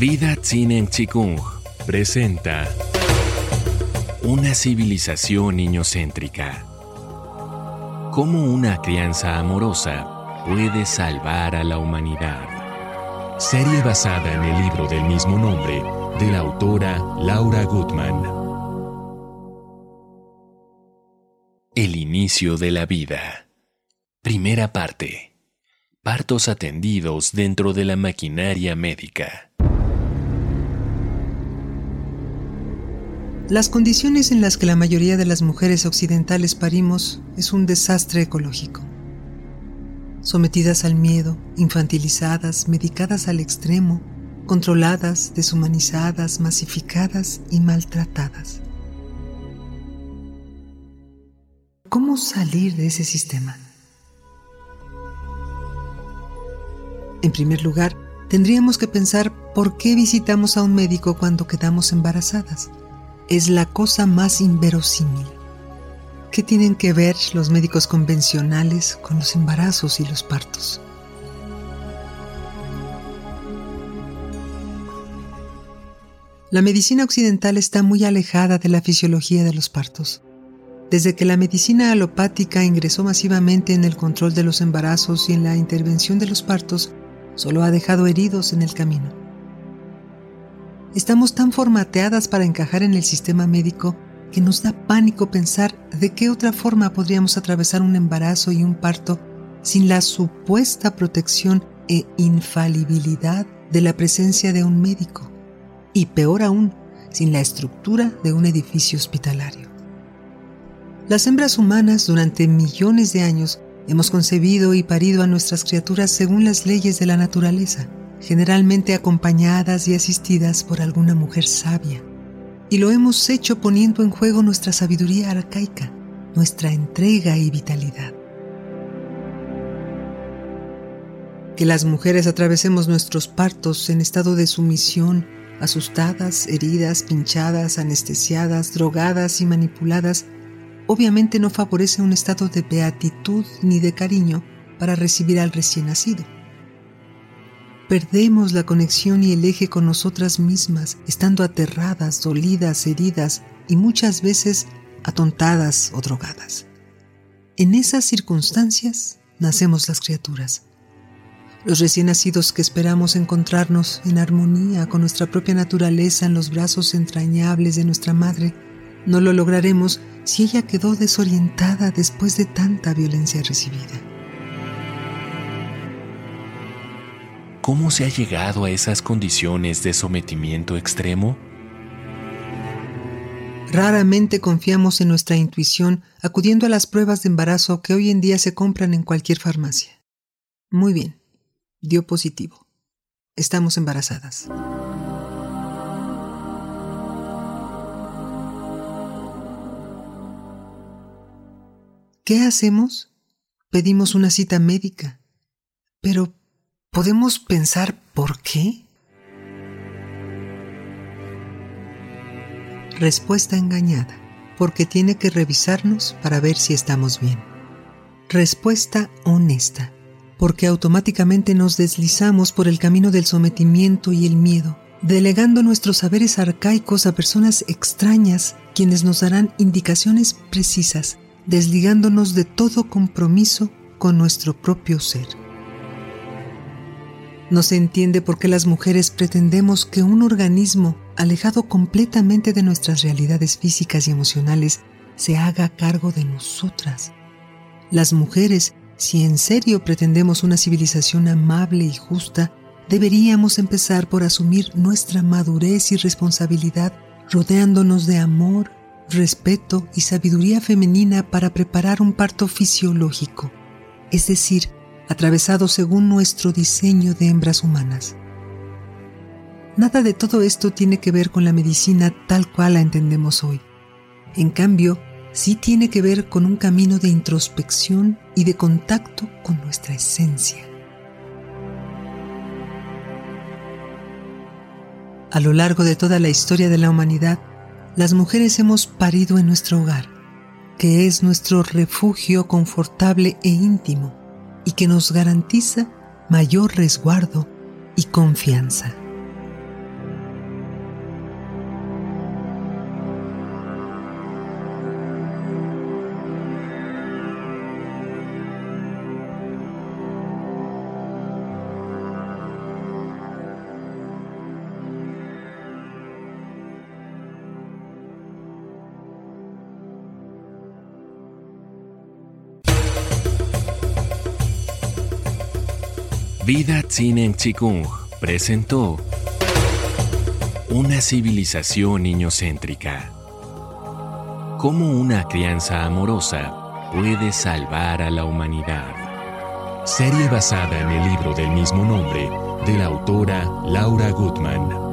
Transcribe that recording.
Vida Tsinen Chikung presenta Una civilización niñocéntrica. Cómo una crianza amorosa puede salvar a la humanidad. Serie basada en el libro del mismo nombre de la autora Laura Gutman. El inicio de la vida. Primera parte. Partos atendidos dentro de la maquinaria médica. Las condiciones en las que la mayoría de las mujeres occidentales parimos es un desastre ecológico. Sometidas al miedo, infantilizadas, medicadas al extremo, controladas, deshumanizadas, masificadas y maltratadas. ¿Cómo salir de ese sistema? En primer lugar, tendríamos que pensar por qué visitamos a un médico cuando quedamos embarazadas es la cosa más inverosímil. ¿Qué tienen que ver los médicos convencionales con los embarazos y los partos? La medicina occidental está muy alejada de la fisiología de los partos. Desde que la medicina alopática ingresó masivamente en el control de los embarazos y en la intervención de los partos, solo ha dejado heridos en el camino. Estamos tan formateadas para encajar en el sistema médico que nos da pánico pensar de qué otra forma podríamos atravesar un embarazo y un parto sin la supuesta protección e infalibilidad de la presencia de un médico. Y peor aún, sin la estructura de un edificio hospitalario. Las hembras humanas durante millones de años hemos concebido y parido a nuestras criaturas según las leyes de la naturaleza generalmente acompañadas y asistidas por alguna mujer sabia. Y lo hemos hecho poniendo en juego nuestra sabiduría arcaica, nuestra entrega y vitalidad. Que las mujeres atravesemos nuestros partos en estado de sumisión, asustadas, heridas, pinchadas, anestesiadas, drogadas y manipuladas, obviamente no favorece un estado de beatitud ni de cariño para recibir al recién nacido perdemos la conexión y el eje con nosotras mismas, estando aterradas, dolidas, heridas y muchas veces atontadas o drogadas. En esas circunstancias nacemos las criaturas. Los recién nacidos que esperamos encontrarnos en armonía con nuestra propia naturaleza en los brazos entrañables de nuestra madre, no lo lograremos si ella quedó desorientada después de tanta violencia recibida. ¿Cómo se ha llegado a esas condiciones de sometimiento extremo? Raramente confiamos en nuestra intuición acudiendo a las pruebas de embarazo que hoy en día se compran en cualquier farmacia. Muy bien, dio positivo. Estamos embarazadas. ¿Qué hacemos? Pedimos una cita médica. Pero ¿Podemos pensar por qué? Respuesta engañada, porque tiene que revisarnos para ver si estamos bien. Respuesta honesta, porque automáticamente nos deslizamos por el camino del sometimiento y el miedo, delegando nuestros saberes arcaicos a personas extrañas quienes nos darán indicaciones precisas, desligándonos de todo compromiso con nuestro propio ser. No se entiende por qué las mujeres pretendemos que un organismo alejado completamente de nuestras realidades físicas y emocionales se haga cargo de nosotras. Las mujeres, si en serio pretendemos una civilización amable y justa, deberíamos empezar por asumir nuestra madurez y responsabilidad rodeándonos de amor, respeto y sabiduría femenina para preparar un parto fisiológico, es decir, atravesado según nuestro diseño de hembras humanas. Nada de todo esto tiene que ver con la medicina tal cual la entendemos hoy. En cambio, sí tiene que ver con un camino de introspección y de contacto con nuestra esencia. A lo largo de toda la historia de la humanidad, las mujeres hemos parido en nuestro hogar, que es nuestro refugio confortable e íntimo y que nos garantiza mayor resguardo y confianza. Vida Tsinen Chikung presentó Una civilización niñocéntrica. Cómo una crianza amorosa puede salvar a la humanidad. Serie basada en el libro del mismo nombre de la autora Laura Gutman.